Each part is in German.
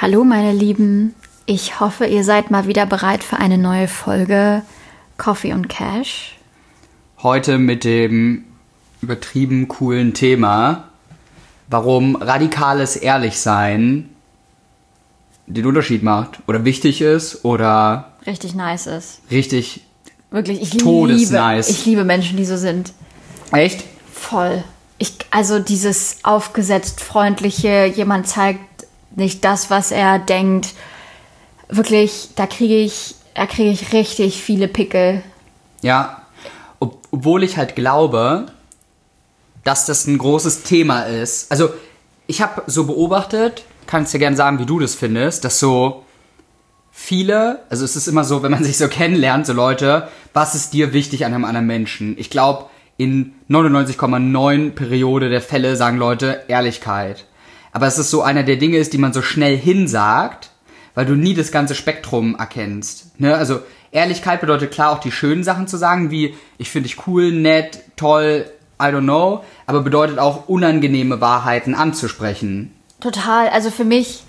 Hallo meine Lieben, ich hoffe, ihr seid mal wieder bereit für eine neue Folge Coffee und Cash. Heute mit dem übertrieben coolen Thema, warum radikales Ehrlichsein den Unterschied macht oder wichtig ist oder Richtig nice ist. richtig Wirklich, ich liebe, ich liebe Menschen, die so sind. echt Voll. Ich, also dieses aufgesetzt freundliche, jemand zeigt nicht das, was er denkt. Wirklich, da kriege ich, da kriege ich richtig viele Pickel. Ja, ob, obwohl ich halt glaube, dass das ein großes Thema ist. Also, ich habe so beobachtet, kannst dir gerne sagen, wie du das findest, dass so viele, also es ist immer so, wenn man sich so kennenlernt, so Leute, was ist dir wichtig an einem anderen Menschen? Ich glaube, in 99,9 Periode der Fälle sagen Leute Ehrlichkeit. Aber es ist so einer der Dinge ist, die man so schnell hinsagt, weil du nie das ganze Spektrum erkennst. Ne? Also Ehrlichkeit bedeutet klar auch die schönen Sachen zu sagen, wie ich finde dich cool, nett, toll, I don't know, aber bedeutet auch unangenehme Wahrheiten anzusprechen. Total. Also für mich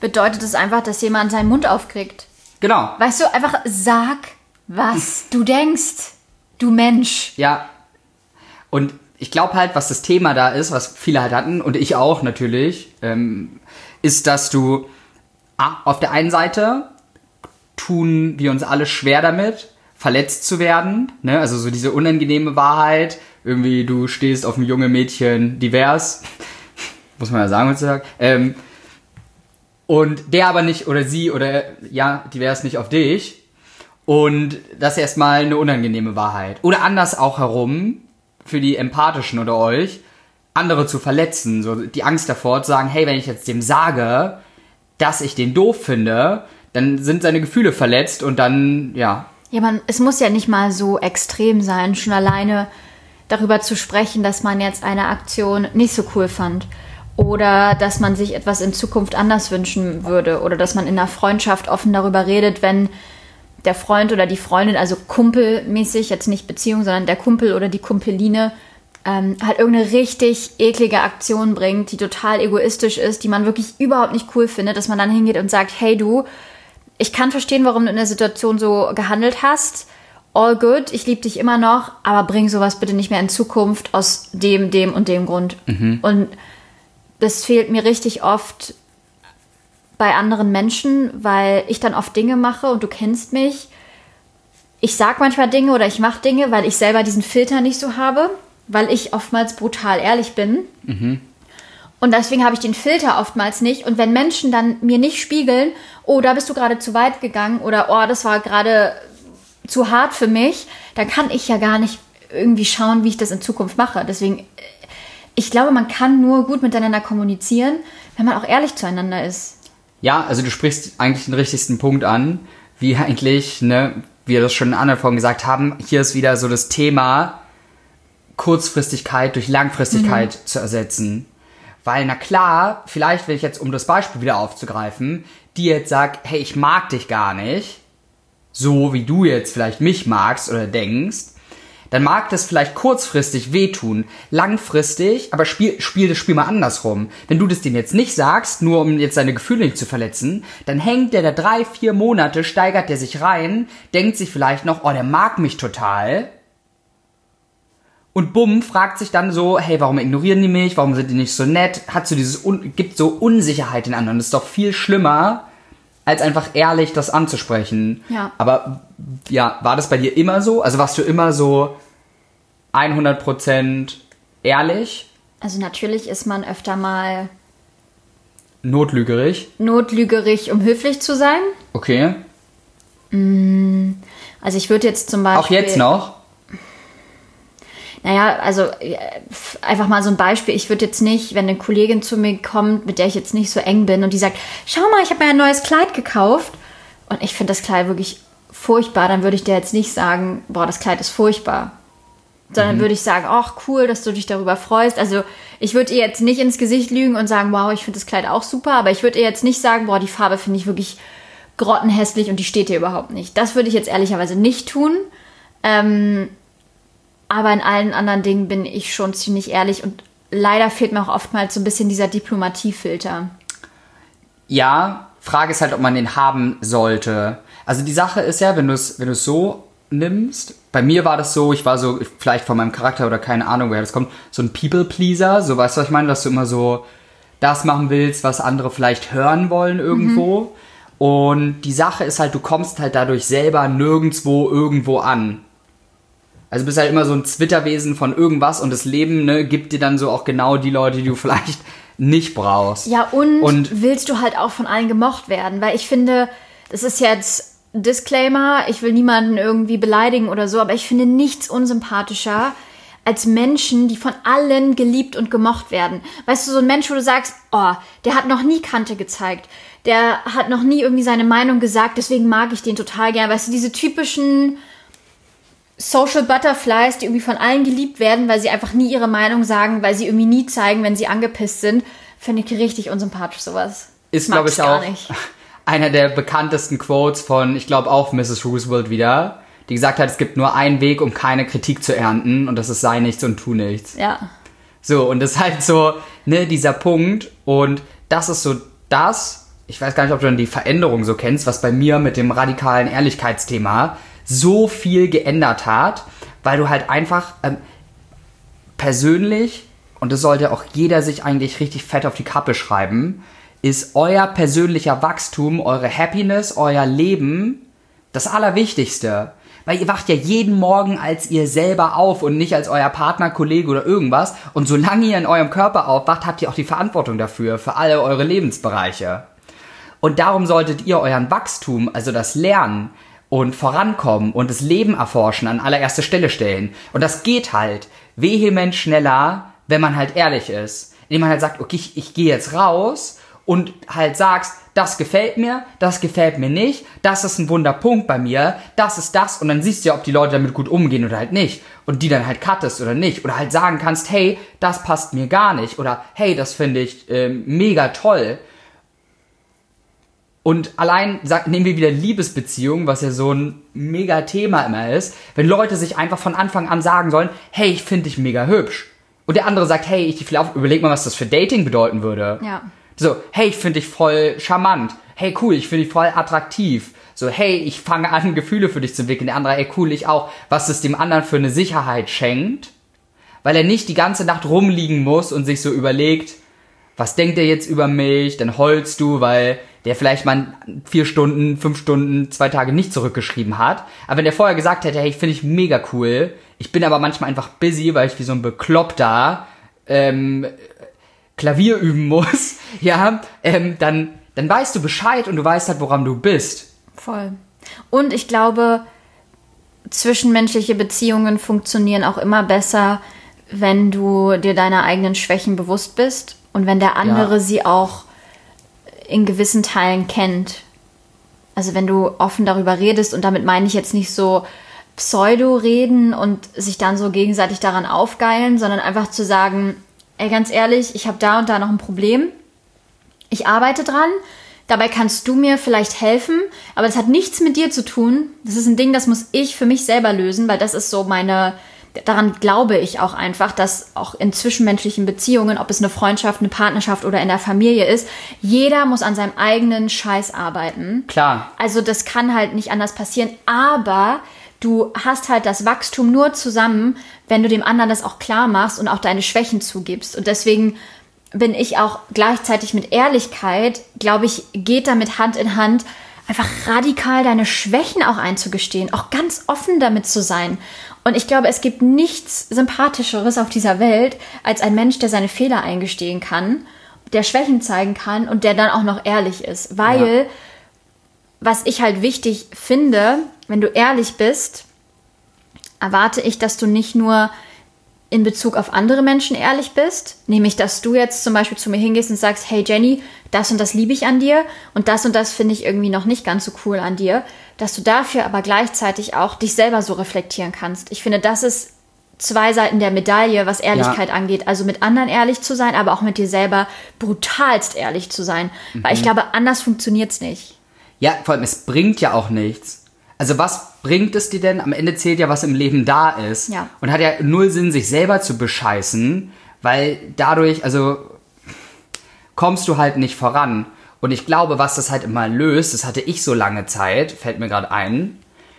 bedeutet es einfach, dass jemand seinen Mund aufkriegt. Genau. Weißt du, einfach sag, was du denkst. Du Mensch. Ja. Und ich glaube halt, was das Thema da ist, was viele halt hatten und ich auch natürlich, ähm, ist, dass du auf der einen Seite tun wir uns alle schwer damit, verletzt zu werden. Ne? Also so diese unangenehme Wahrheit. Irgendwie, du stehst auf ein junge Mädchen divers. Muss man ja sagen heutzutage. Ähm, und der aber nicht, oder sie, oder ja, divers nicht auf dich. Und das ist erstmal eine unangenehme Wahrheit. Oder anders auch herum, für die Empathischen unter euch, andere zu verletzen. So die Angst davor zu sagen, hey, wenn ich jetzt dem sage, dass ich den doof finde, dann sind seine Gefühle verletzt und dann, ja. Ja, man, es muss ja nicht mal so extrem sein, schon alleine darüber zu sprechen, dass man jetzt eine Aktion nicht so cool fand. Oder dass man sich etwas in Zukunft anders wünschen würde. Oder dass man in einer Freundschaft offen darüber redet, wenn der Freund oder die Freundin, also kumpelmäßig, jetzt nicht Beziehung, sondern der Kumpel oder die Kumpeline, ähm, halt irgendeine richtig eklige Aktion bringt, die total egoistisch ist, die man wirklich überhaupt nicht cool findet, dass man dann hingeht und sagt, hey du, ich kann verstehen, warum du in der Situation so gehandelt hast. All good, ich liebe dich immer noch, aber bring sowas bitte nicht mehr in Zukunft aus dem, dem und dem Grund. Und das fehlt mir richtig oft bei anderen Menschen, weil ich dann oft Dinge mache und du kennst mich. Ich sag manchmal Dinge oder ich mache Dinge, weil ich selber diesen Filter nicht so habe, weil ich oftmals brutal ehrlich bin. Und deswegen habe ich den Filter oftmals nicht. Und wenn Menschen dann mir nicht spiegeln, oh, da bist du gerade zu weit gegangen oder oh, das war gerade zu hart für mich, dann kann ich ja gar nicht irgendwie schauen, wie ich das in Zukunft mache. Deswegen, äh, ich glaube, man kann nur gut miteinander kommunizieren, wenn man auch ehrlich zueinander ist. Ja, also du sprichst eigentlich den richtigsten Punkt an, wie eigentlich, ne, wir das schon in anderen Folgen gesagt haben, hier ist wieder so das Thema, Kurzfristigkeit durch Langfristigkeit zu ersetzen. Weil, na klar, vielleicht, wenn ich jetzt, um das Beispiel wieder aufzugreifen, die jetzt sagt, hey, ich mag dich gar nicht, so wie du jetzt vielleicht mich magst oder denkst, dann mag das vielleicht kurzfristig wehtun, langfristig, aber spiel, spiel das Spiel mal andersrum. Wenn du das dem jetzt nicht sagst, nur um jetzt seine Gefühle nicht zu verletzen, dann hängt der da drei, vier Monate, steigert der sich rein, denkt sich vielleicht noch, oh, der mag mich total. Und bumm, fragt sich dann so, hey, warum ignorieren die mich? Warum sind die nicht so nett? Hat so dieses, Un gibt so Unsicherheit den anderen. Das ist doch viel schlimmer, als einfach ehrlich das anzusprechen. Ja. Aber ja, war das bei dir immer so? Also warst du immer so 100% ehrlich, Also natürlich ist man öfter mal notlügerig? notlügerig, um höflich zu sein. Okay. Also ich würde jetzt zum Beispiel... Auch jetzt noch? Naja, also äh, einfach mal so ein Beispiel. Ich würde jetzt nicht, wenn eine Kollegin zu mir kommt, mit der ich jetzt nicht so eng bin und die sagt, schau mal, ich habe mir ein neues Kleid gekauft und ich finde das Kleid wirklich furchtbar, dann würde ich dir jetzt nicht sagen, boah, das Kleid ist furchtbar. Sondern würde ich sagen, ach cool, dass du dich darüber freust. Also ich würde ihr jetzt nicht ins Gesicht lügen und sagen, wow, ich finde das Kleid auch super, aber ich würde ihr jetzt nicht sagen, boah, die Farbe finde ich wirklich grottenhässlich und die steht dir überhaupt nicht. Das würde ich jetzt ehrlicherweise nicht tun. Ähm, aber in allen anderen Dingen bin ich schon ziemlich ehrlich und leider fehlt mir auch oftmals so ein bisschen dieser Diplomatiefilter. ja, Frage ist halt, ob man den haben sollte. Also die Sache ist ja, wenn du es wenn du's so nimmst, bei mir war das so, ich war so, vielleicht von meinem Charakter oder keine Ahnung, woher das kommt, so ein People-Pleaser, so weißt du, was ich meine, dass du immer so das machen willst, was andere vielleicht hören wollen irgendwo. Mhm. Und die Sache ist halt, du kommst halt dadurch selber nirgendwo irgendwo an. Also bist halt immer so ein Zwitterwesen von irgendwas und das Leben ne, gibt dir dann so auch genau die Leute, die du vielleicht nicht brauchst. Ja, und, und willst du halt auch von allen gemocht werden, weil ich finde, das ist jetzt Disclaimer, ich will niemanden irgendwie beleidigen oder so, aber ich finde nichts unsympathischer als Menschen, die von allen geliebt und gemocht werden. Weißt du, so ein Mensch, wo du sagst, oh, der hat noch nie Kante gezeigt, der hat noch nie irgendwie seine Meinung gesagt, deswegen mag ich den total gern. Weißt du, diese typischen Social Butterflies, die irgendwie von allen geliebt werden, weil sie einfach nie ihre Meinung sagen, weil sie irgendwie nie zeigen, wenn sie angepisst sind, finde ich richtig unsympathisch sowas. Ist, glaube ich, auch nicht. einer der bekanntesten Quotes von, ich glaube auch Mrs. Roosevelt wieder, die gesagt hat, es gibt nur einen Weg, um keine Kritik zu ernten und das ist sei nichts und tu nichts. Ja. So, und das ist halt so, ne, dieser Punkt und das ist so das, ich weiß gar nicht, ob du dann die Veränderung so kennst, was bei mir mit dem radikalen Ehrlichkeitsthema so viel geändert hat, weil du halt einfach ähm, persönlich, und das sollte auch jeder sich eigentlich richtig fett auf die Kappe schreiben, ist euer persönlicher Wachstum, eure Happiness, euer Leben das Allerwichtigste. Weil ihr wacht ja jeden Morgen als ihr selber auf und nicht als euer Partner, Kollege oder irgendwas. Und solange ihr in eurem Körper aufwacht, habt ihr auch die Verantwortung dafür, für alle eure Lebensbereiche. Und darum solltet ihr euren Wachstum, also das Lernen, und vorankommen und das Leben erforschen an allererste Stelle stellen. Und das geht halt vehement schneller, wenn man halt ehrlich ist. Indem man halt sagt, okay, ich, ich gehe jetzt raus und halt sagst, das gefällt mir, das gefällt mir nicht, das ist ein Wunderpunkt bei mir, das ist das und dann siehst du ja, ob die Leute damit gut umgehen oder halt nicht und die dann halt cuttest oder nicht oder halt sagen kannst, hey, das passt mir gar nicht oder hey, das finde ich äh, mega toll und allein sag, nehmen wir wieder Liebesbeziehungen, was ja so ein mega Thema immer ist, wenn Leute sich einfach von Anfang an sagen sollen, hey, ich finde dich mega hübsch. Und der andere sagt, hey, ich überleg mal, was das für Dating bedeuten würde. Ja. So, hey, ich finde dich voll charmant. Hey, cool, ich finde dich voll attraktiv. So, hey, ich fange an, Gefühle für dich zu entwickeln. Der andere, ey, cool, ich auch. Was es dem anderen für eine Sicherheit schenkt. Weil er nicht die ganze Nacht rumliegen muss und sich so überlegt, was denkt er jetzt über mich? Dann heulst du, weil der vielleicht mal vier Stunden, fünf Stunden, zwei Tage nicht zurückgeschrieben hat. Aber wenn der vorher gesagt hätte, hey, finde ich mega cool, ich bin aber manchmal einfach busy, weil ich wie so ein Bekloppter ähm, Klavier üben muss, ja, ähm, dann, dann weißt du Bescheid und du weißt halt, woran du bist. Voll. Und ich glaube, zwischenmenschliche Beziehungen funktionieren auch immer besser, wenn du dir deiner eigenen Schwächen bewusst bist und wenn der andere ja. sie auch in gewissen Teilen kennt. Also wenn du offen darüber redest, und damit meine ich jetzt nicht so Pseudo-reden und sich dann so gegenseitig daran aufgeilen, sondern einfach zu sagen, ey, ganz ehrlich, ich habe da und da noch ein Problem. Ich arbeite dran. Dabei kannst du mir vielleicht helfen, aber das hat nichts mit dir zu tun. Das ist ein Ding, das muss ich für mich selber lösen, weil das ist so meine, daran glaube ich auch einfach, dass auch in zwischenmenschlichen Beziehungen, ob es eine Freundschaft, eine Partnerschaft oder in der Familie ist, jeder muss an seinem eigenen Scheiß arbeiten. Klar. Also das kann halt nicht anders passieren, aber du hast halt das Wachstum nur zusammen, wenn du dem anderen das auch klar machst und auch deine Schwächen zugibst. Und deswegen bin ich auch gleichzeitig mit Ehrlichkeit, glaube ich, geht damit Hand in Hand, einfach radikal deine Schwächen auch einzugestehen, auch ganz offen damit zu sein und ich glaube, es gibt nichts Sympathischeres auf dieser Welt als ein Mensch, der seine Fehler eingestehen kann, der Schwächen zeigen kann und der dann auch noch ehrlich ist. Weil, ja. was ich halt wichtig finde, wenn du ehrlich bist, erwarte ich, dass du nicht nur in Bezug auf andere Menschen ehrlich bist, nämlich dass du jetzt zum Beispiel zu mir hingehst und sagst, hey Jenny, das und das liebe ich an dir und das und das finde ich irgendwie noch nicht ganz so cool an dir, dass du dafür aber gleichzeitig auch dich selber so reflektieren kannst. Ich finde, das ist zwei Seiten der Medaille, was Ehrlichkeit ja. angeht. Also mit anderen ehrlich zu sein, aber auch mit dir selber brutalst ehrlich zu sein. Mhm. Weil ich mhm. glaube, anders funktioniert es nicht. Ja, vor allem, es bringt ja auch nichts also was bringt es dir denn? Am Ende zählt ja, was im Leben da ist. Ja. Und hat ja null Sinn, sich selber zu bescheißen, weil dadurch, also kommst du halt nicht voran. Und ich glaube, was das halt immer löst, das hatte ich so lange Zeit, fällt mir gerade ein.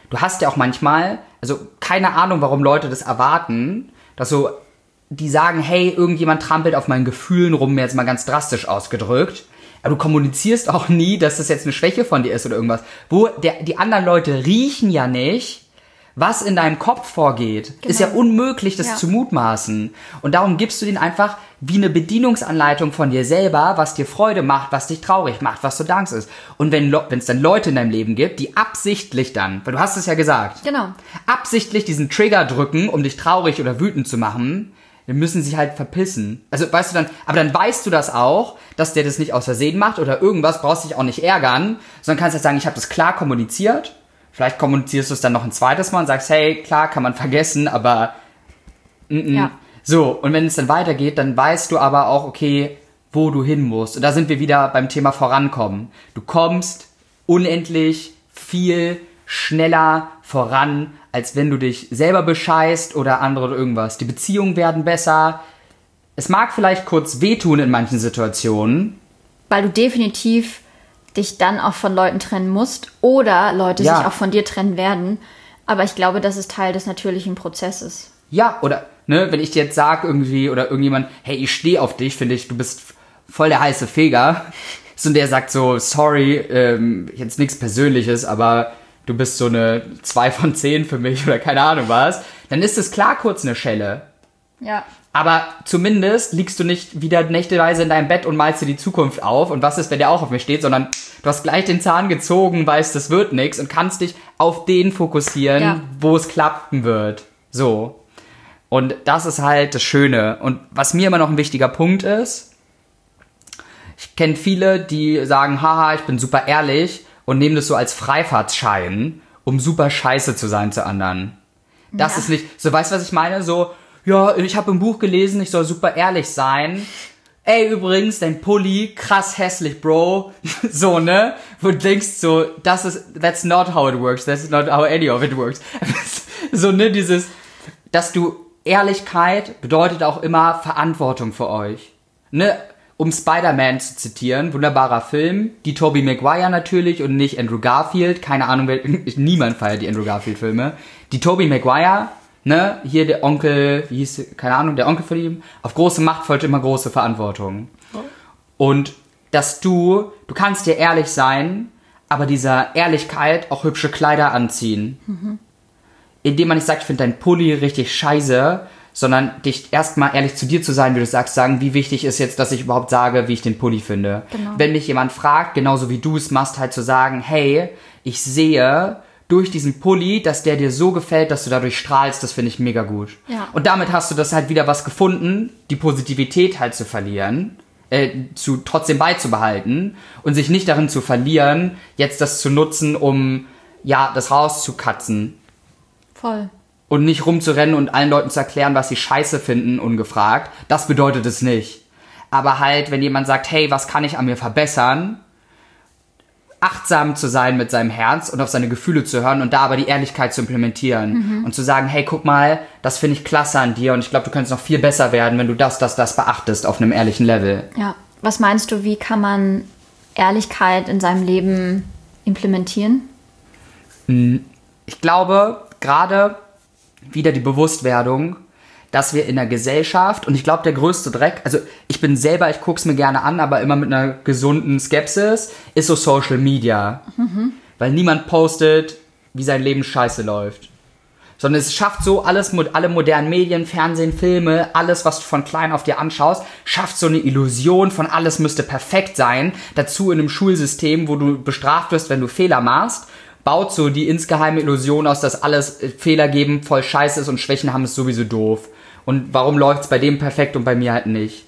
Du hast ja auch manchmal, also keine Ahnung, warum Leute das erwarten, dass so, die sagen, hey, irgendjemand trampelt auf meinen Gefühlen rum, mir jetzt mal ganz drastisch ausgedrückt. Aber du kommunizierst auch nie, dass das jetzt eine Schwäche von dir ist oder irgendwas. Wo der, die anderen Leute riechen ja nicht, was in deinem Kopf vorgeht. Genau. Ist ja unmöglich, das Ja. zu mutmaßen. Und darum gibst du denen einfach wie eine Bedienungsanleitung von dir selber, was dir Freude macht, was dich traurig macht, was du dankst ist. Und wenn es dann Leute in deinem Leben gibt, die absichtlich dann, weil du hast es ja gesagt, Genau. absichtlich diesen Trigger drücken, um dich traurig oder wütend zu machen, dann müssen sie halt verpissen. Also weißt du dann, aber dann weißt du das auch, dass der das nicht aus Versehen macht oder irgendwas, brauchst dich auch nicht ärgern, sondern kannst halt sagen, ich habe das klar kommuniziert. Vielleicht kommunizierst du es dann noch ein zweites Mal und sagst, hey, klar, kann man vergessen, aber Ja. so, und wenn es dann weitergeht, dann weißt du aber auch, okay, wo du hin musst. Und da sind wir wieder beim Thema Vorankommen. Du kommst unendlich viel schneller voran, als wenn du dich selber bescheißt oder andere oder irgendwas. Die Beziehungen werden besser. Es mag vielleicht kurz wehtun in manchen Situationen. Weil du definitiv dich dann auch von Leuten trennen musst oder Leute Ja. sich auch von dir trennen werden. Aber ich glaube, das ist Teil des natürlichen Prozesses. Ja, oder, ne, wenn ich dir jetzt sag irgendwie, oder irgendjemand, hey, ich stehe auf dich, finde ich, du bist voll der heiße Feger. So, und der sagt so, sorry, ähm, jetzt nichts Persönliches, aber du bist so eine 2 von 10 für mich oder keine Ahnung was, dann ist es klar kurz eine Schelle. Ja. Aber zumindest liegst du nicht wieder nächteweise in deinem Bett und malst dir die Zukunft auf und was ist, wenn der auch auf mir steht, sondern du hast gleich den Zahn gezogen, weißt, das wird nix und kannst dich auf den fokussieren, Ja. wo es klappen wird. So. Und das ist halt das Schöne. Und was mir immer noch ein wichtiger Punkt ist, ich kenne viele, die sagen, haha, ich bin super ehrlich und nehmen das so als Freifahrtschein, um super scheiße zu sein zu anderen. Das Ja. ist nicht, so weißt du, was ich meine? So, ja, ich habe im Buch gelesen, ich soll super ehrlich sein. Ey, übrigens, dein Pulli, krass hässlich, Bro. so, ne? Wo du denkst so, das ist, that's not how it works, that's not how any of it works. so, ne, dieses, dass du, Ehrlichkeit bedeutet auch immer Verantwortung für euch. Ne? Um Spider-Man zu zitieren, wunderbarer Film, die Tobey Maguire natürlich und nicht Andrew Garfield, keine Ahnung, wer, niemand feiert die Andrew Garfield-Filme. Die Tobey Maguire, ne, hier der Onkel, wie hieß, keine Ahnung, der Onkel von ihm, auf große Macht folgt immer große Verantwortung. Und dass du, du kannst dir ehrlich sein, aber dieser Ehrlichkeit auch hübsche Kleider anziehen. Indem man nicht sagt, ich finde dein Pulli richtig scheiße, sondern dich erstmal ehrlich zu dir zu sein, wie du sagst, sagen, wie wichtig ist jetzt, dass ich überhaupt sage, wie ich den Pulli finde. Genau. Wenn mich jemand fragt, genauso wie du es machst, halt zu sagen, hey, ich sehe durch diesen Pulli, dass der dir so gefällt, dass du dadurch strahlst, das finde ich mega gut. Ja. Und damit hast du das halt wieder was gefunden, die Positivität halt zu verlieren, äh, zu trotzdem beizubehalten und sich nicht darin zu verlieren, jetzt das zu nutzen, um ja das rauszukatzen Voll. Und nicht rumzurennen und allen Leuten zu erklären, was sie scheiße finden, ungefragt. Das bedeutet es nicht. Aber halt, wenn jemand sagt, hey, was kann ich an mir verbessern, achtsam zu sein mit seinem Herz und auf seine Gefühle zu hören und da aber die Ehrlichkeit zu implementieren und zu sagen, hey, guck mal, das finde ich klasse an dir und ich glaube, du könntest noch viel besser werden, wenn du das, das, das beachtest auf einem ehrlichen Level. Ja. Was meinst du, wie kann man Ehrlichkeit in seinem Leben implementieren? ich glaube, gerade wieder die Bewusstwerdung, dass wir in der Gesellschaft, und ich glaube, der größte Dreck, also ich bin selber, ich gucke es mir gerne an, aber immer mit einer gesunden Skepsis, ist so Social Media. Weil niemand postet, wie sein Leben scheiße läuft. Sondern es schafft so alles, alle modernen Medien, Fernsehen, Filme, alles, was du von klein auf dir anschaust, schafft so eine Illusion von alles müsste perfekt sein. Dazu in einem Schulsystem, wo du bestraft wirst, wenn du Fehler machst, baut so die insgeheime Illusion aus, dass alles äh, Fehler geben, voll scheiße ist und Schwächen haben, ist sowieso doof. Und warum läuft's bei dem perfekt und bei mir halt nicht?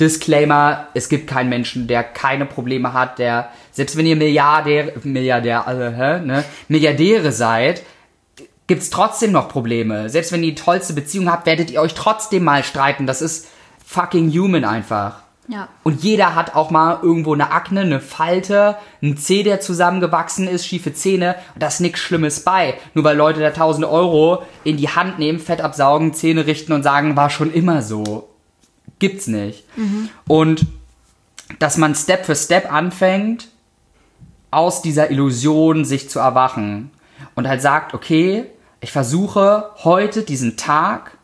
Disclaimer, es gibt keinen Menschen, der keine Probleme hat, der, selbst wenn ihr Milliardär, Milliardär, also, hä, ne, Milliardäre seid, gibt's trotzdem noch Probleme. Selbst wenn ihr die tollste Beziehung habt, werdet ihr euch trotzdem mal streiten. Das ist fucking human einfach. Ja. Und jeder hat auch mal irgendwo eine Akne, eine Falte, ein Zeh, der zusammengewachsen ist, schiefe Zähne. Und da ist nichts Schlimmes bei. Nur weil Leute da 1000 Euro in die Hand nehmen, Fett absaugen, Zähne richten und sagen, war schon immer so. Gibt's nicht. Und dass man Step für Step anfängt, aus dieser Illusion sich zu erwachen und halt sagt, okay, ich versuche heute diesen Tag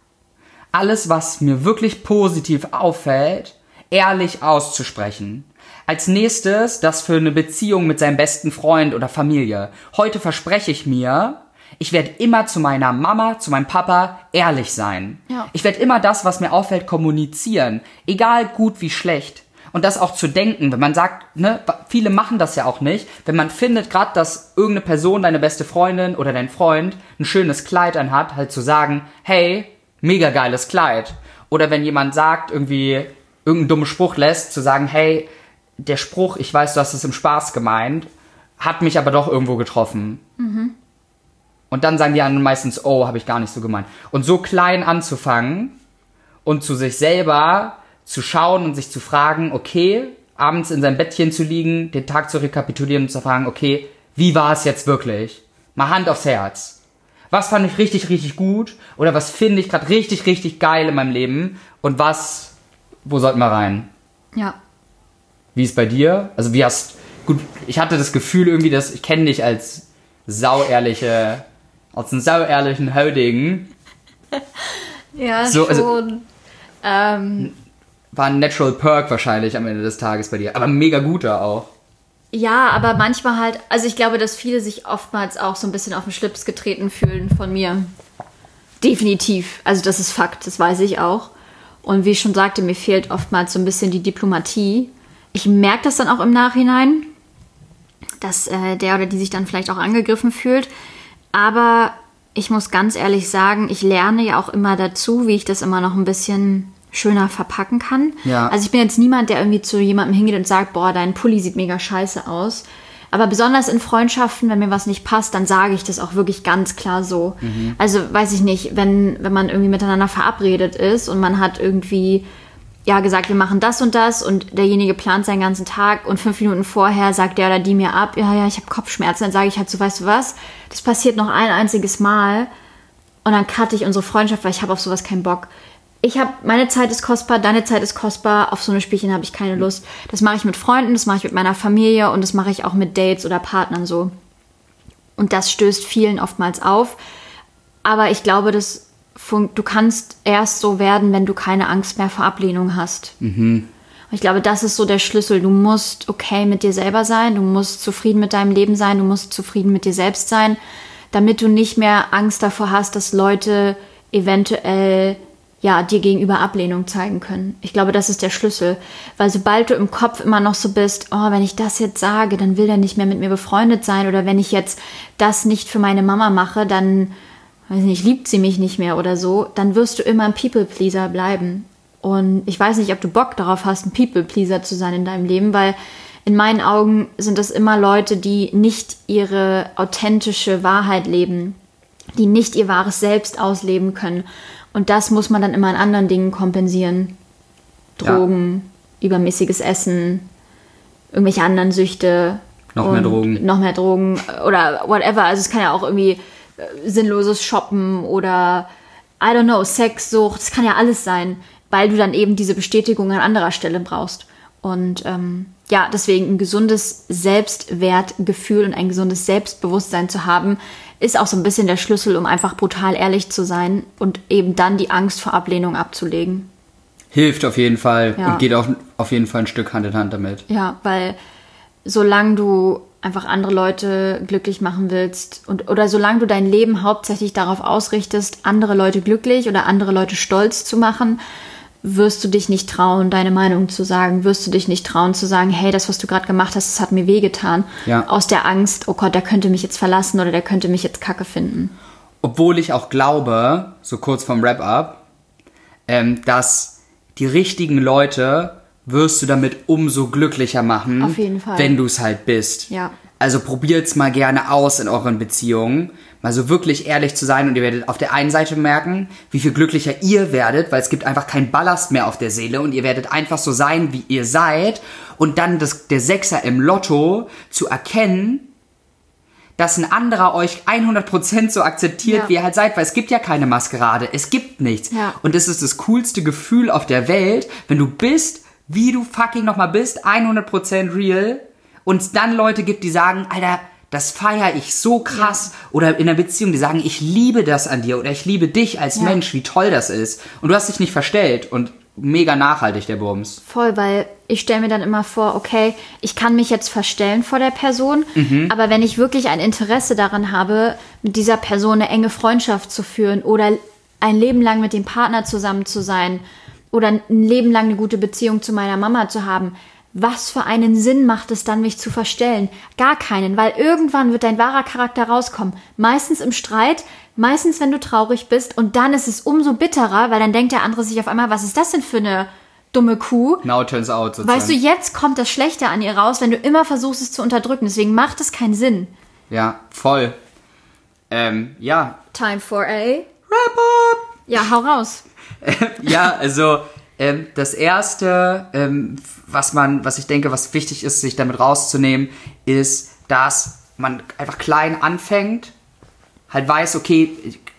alles, was mir wirklich positiv auffällt, ehrlich auszusprechen. Als nächstes das für eine Beziehung mit seinem besten Freund oder Familie. Heute verspreche ich mir, ich werde immer zu meiner Mama, zu meinem Papa ehrlich sein. Ja. Ich werde immer das, was mir auffällt, kommunizieren. Egal gut wie schlecht. Und das auch zu denken, wenn man sagt, ne, viele machen das ja auch nicht, wenn man findet gerade, dass irgendeine Person, deine beste Freundin oder dein Freund ein schönes Kleid anhat, halt zu sagen, hey, mega geiles Kleid. Oder wenn jemand sagt, irgendwie irgendeinen dummen Spruch lässt, zu sagen, hey, der Spruch, ich weiß, du hast es im Spaß gemeint, hat mich aber doch irgendwo getroffen. Und dann sagen die anderen meistens, oh, habe ich gar nicht so gemeint. Und so klein anzufangen und zu sich selber zu schauen und sich zu fragen, okay, abends in seinem Bettchen zu liegen, den Tag zu rekapitulieren und zu fragen, okay, wie war es jetzt wirklich? Mal Hand aufs Herz. Was fand ich richtig, richtig gut? Oder was finde ich gerade richtig, richtig geil in meinem Leben? Und was, wo sollten wir rein? Ja. Wie ist bei dir? Also wie hast, gut, ich hatte das Gefühl irgendwie, dass ich kenne dich als sauehrliche, als einen sauehrlichen Hödigen. Ja, So, schon. also- ähm, War ein Natural Perk wahrscheinlich am Ende des Tages bei dir. Aber mega guter auch. ja, aber manchmal halt, also ich glaube, dass viele sich oftmals auch so ein bisschen auf den Schlips getreten fühlen von mir. Definitiv. Also das ist Fakt, das weiß ich auch. Und wie ich schon sagte, mir fehlt oftmals so ein bisschen die Diplomatie. Ich merke das dann auch im Nachhinein, dass äh, der oder die sich dann vielleicht auch angegriffen fühlt. Aber ich muss ganz ehrlich sagen, ich lerne ja auch immer dazu, wie ich das immer noch ein bisschen schöner verpacken kann. Ja. Also ich bin jetzt niemand, der irgendwie zu jemandem hingeht und sagt, boah, dein Pulli sieht mega scheiße aus. Aber besonders in Freundschaften, wenn mir was nicht passt, dann sage ich das auch wirklich ganz klar so. Also weiß ich nicht, wenn, wenn man irgendwie miteinander verabredet ist und man hat irgendwie ja gesagt, wir machen das und das und derjenige plant seinen ganzen Tag und fünf Minuten vorher sagt der oder die mir ab, ja, ja, ich habe Kopfschmerzen, dann sage ich halt so, weißt du was, das passiert noch ein einziges Mal und dann cutte ich unsere Freundschaft, weil ich habe auf sowas keinen Bock. Ich habe, meine Zeit ist kostbar, deine Zeit ist kostbar, auf so eine Spielchen habe ich keine Lust. Das mache ich mit Freunden, das mache ich mit meiner Familie und das mache ich auch mit Dates oder Partnern so. Und das stößt vielen oftmals auf. Aber ich glaube, das du kannst erst so werden, wenn du keine Angst mehr vor Ablehnung hast. Und ich glaube, das ist so der Schlüssel. Du musst okay mit dir selber sein, du musst zufrieden mit deinem Leben sein, du musst zufrieden mit dir selbst sein, damit du nicht mehr Angst davor hast, dass Leute eventuell ja, dir gegenüber Ablehnung zeigen können. Ich glaube, das ist der Schlüssel. Weil sobald du im Kopf immer noch so bist, oh, wenn ich das jetzt sage, dann will er nicht mehr mit mir befreundet sein. Oder wenn ich jetzt das nicht für meine Mama mache, dann, weiß ich nicht, liebt sie mich nicht mehr oder so, dann wirst du immer ein People-Pleaser bleiben. Und ich weiß nicht, ob du Bock darauf hast, ein People-Pleaser zu sein in deinem Leben, weil in meinen Augen sind das immer Leute, die nicht ihre authentische Wahrheit leben, die nicht ihr wahres Selbst ausleben können. Und das muss man dann immer in anderen Dingen kompensieren. Drogen, übermäßiges Essen, irgendwelche anderen Süchte. Noch mehr Drogen. Noch mehr Drogen oder whatever. Also es kann ja auch irgendwie äh, sinnloses Shoppen oder I don't know, Sexsucht, es kann ja alles sein, weil du dann eben diese Bestätigung an anderer Stelle brauchst. Und ähm, ja, deswegen ein gesundes Selbstwertgefühl und ein gesundes Selbstbewusstsein zu haben, ist auch so ein bisschen der Schlüssel, um einfach brutal ehrlich zu sein und eben dann die Angst vor Ablehnung abzulegen. Hilft auf jeden Fall Ja. und geht auch auf jeden Fall ein Stück Hand in Hand damit. Ja, weil solange du einfach andere Leute glücklich machen willst und oder solange du dein Leben hauptsächlich darauf ausrichtest, andere Leute glücklich oder andere Leute stolz zu machen, wirst du dich nicht trauen, deine Meinung zu sagen, wirst du dich nicht trauen zu sagen, hey, das, was du gerade gemacht hast, das hat mir wehgetan. Ja. Aus der Angst, oh Gott, der könnte mich jetzt verlassen oder der könnte mich jetzt kacke finden. Obwohl ich auch glaube, so kurz vom Wrap-up, ähm, dass die richtigen Leute wirst du damit umso glücklicher machen, Auf jeden Fall. wenn du es halt bist. Ja. Also probiert's mal gerne aus in euren Beziehungen, mal so wirklich ehrlich zu sein und ihr werdet auf der einen Seite merken, wie viel glücklicher ihr werdet, weil es gibt einfach keinen Ballast mehr auf der Seele und ihr werdet einfach so sein, wie ihr seid und dann das, der Sechser im Lotto zu erkennen, dass ein anderer euch 100% so akzeptiert, Ja. wie ihr halt seid, weil es gibt ja keine Maskerade, es gibt nichts. Ja. Und das ist das coolste Gefühl auf der Welt, wenn du bist, wie du fucking nochmal bist, 100% real, und es dann Leute gibt, die sagen, Alter, das feiere ich so krass. Oder in einer Beziehung, die sagen, ich liebe das an dir oder ich liebe dich als Ja. Mensch, wie toll das ist. Und du hast dich nicht verstellt und mega nachhaltig, der Bums. Voll, weil ich stelle mir dann immer vor, okay, ich kann mich jetzt verstellen vor der Person, Mhm. aber wenn ich wirklich ein Interesse daran habe, mit dieser Person eine enge Freundschaft zu führen oder ein Leben lang mit dem Partner zusammen zu sein oder ein Leben lang eine gute Beziehung zu meiner Mama zu haben, was für einen Sinn macht es dann, mich zu verstellen? Gar keinen, weil irgendwann wird dein wahrer Charakter rauskommen. Meistens im Streit, meistens wenn du traurig bist und dann ist es umso bitterer, weil dann denkt der andere sich auf einmal, was ist das denn für eine dumme Kuh? Now turns out sozusagen. Weißt du, jetzt kommt das Schlechte an ihr raus, wenn du immer versuchst, es zu unterdrücken. Deswegen macht es keinen Sinn. Ja, voll. Ähm, ja. Time for a. Wrap up! Ja, hau raus. ja, also ähm, das erste, ähm, was man, was ich denke, was wichtig ist, sich damit rauszunehmen, ist, dass man einfach klein anfängt, halt weiß, okay,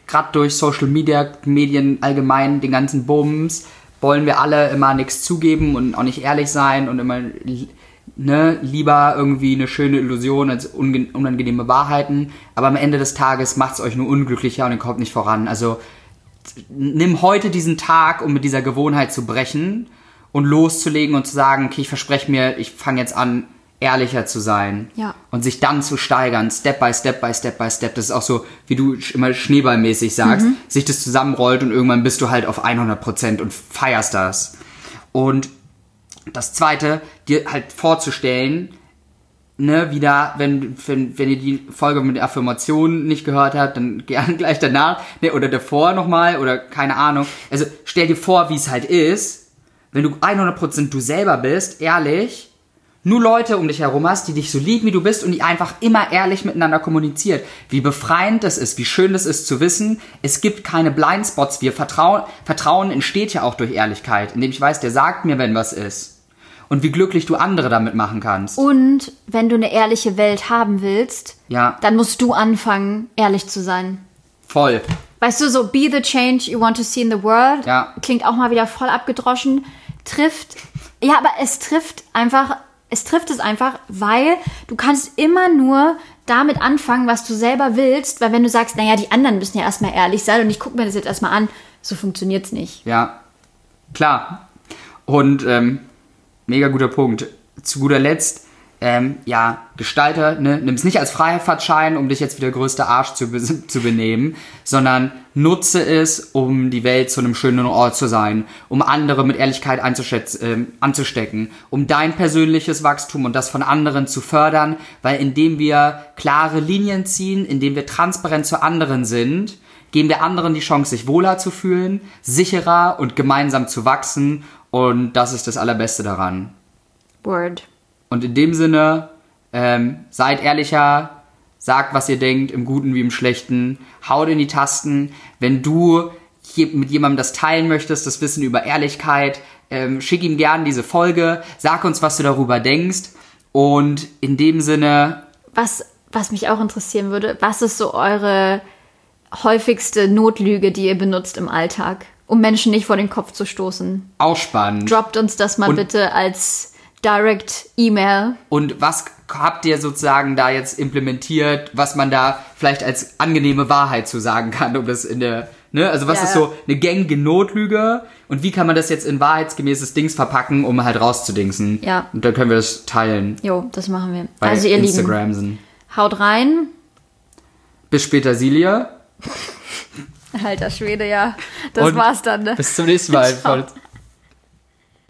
gerade durch Social Media, Medien allgemein, den ganzen Bums, wollen wir alle immer nichts zugeben und auch nicht ehrlich sein und immer ne, lieber irgendwie eine schöne Illusion als unangenehme Wahrheiten. Aber am Ende des Tages macht es euch nur unglücklicher und ihr kommt nicht voran. Also nimm heute diesen Tag, um mit dieser Gewohnheit zu brechen und loszulegen und zu sagen, okay, ich verspreche mir, ich fange jetzt an, ehrlicher zu sein. Ja. Und sich dann zu steigern, Step by Step by Step by Step. Das ist auch so, wie du immer schneeballmäßig sagst, sich das zusammenrollt und irgendwann bist du halt auf 100% und feierst das. Und das zweite, dir halt vorzustellen, ne, wieder, wenn, wenn, wenn ihr die Folge mit Affirmationen nicht gehört habt, dann gerne gleich danach, ne, oder davor nochmal, oder keine Ahnung. Also, stell dir vor, wie es halt ist, wenn du 100% du selber bist, ehrlich, nur Leute um dich herum hast, die dich so lieben, wie du bist und die einfach immer ehrlich miteinander kommuniziert. Wie befreiend das ist, wie schön das ist zu wissen, es gibt keine Blindspots. Wir vertrauen, Vertrauen entsteht ja auch durch Ehrlichkeit, indem ich weiß, der sagt mir, wenn was ist. Und wie glücklich du andere damit machen kannst. Und wenn du eine ehrliche Welt haben willst, Ja, dann musst du anfangen, ehrlich zu sein. voll. Weißt du, so be the change you want to see in the world. Ja. Klingt auch mal wieder voll abgedroschen. Trifft. Ja, aber es trifft einfach, es trifft es einfach, weil du kannst immer nur damit anfangen, was du selber willst, weil wenn du sagst, naja, die anderen müssen ja erstmal ehrlich sein und ich gucke mir das jetzt erstmal an, so funktioniert's nicht. Ja, klar. Und ähm, mega guter Punkt. Zu guter Letzt, ähm, ja, Gestalter, ne, nimm es nicht als Freifahrtschein, um dich jetzt wie der größte Arsch zu, be zu benehmen, sondern nutze es, um die Welt zu einem schönen Ort zu sein, um andere mit Ehrlichkeit ähm, anzustecken, um dein persönliches Wachstum und das von anderen zu fördern, weil indem wir klare Linien ziehen, indem wir transparent zu anderen sind, geben wir anderen die Chance, sich wohler zu fühlen, sicherer und gemeinsam zu wachsen. Und das ist das Allerbeste daran. Word. Und in dem Sinne, ähm, seid ehrlicher, sagt, was ihr denkt, im Guten wie im Schlechten, haut in die Tasten. Wenn du mit jemandem das teilen möchtest, das Wissen über Ehrlichkeit, ähm, schick ihm gern diese Folge, sag uns, was du darüber denkst. Und in dem Sinne, Was, was mich auch interessieren würde, was ist so eure häufigste Notlüge, die ihr benutzt im Alltag, um Menschen nicht vor den Kopf zu stoßen? auch spannend. Droppt uns das mal Und- bitte als Direct E-Mail. Und was habt ihr sozusagen da jetzt implementiert, was man da vielleicht als angenehme Wahrheit zu sagen kann, um das in der, ne, also was Ja, ist so eine gängige Notlüge und wie kann man das jetzt in wahrheitsgemäßes Dings verpacken, um halt rauszudingsen? Ja. Und dann können wir das teilen Jo, das machen wir. also ihr Lieben, Instagramsen. haut rein. Bis später, Silja. Alter Schwede, ja. Das Und war's dann. Ne? Bis zum nächsten Mal.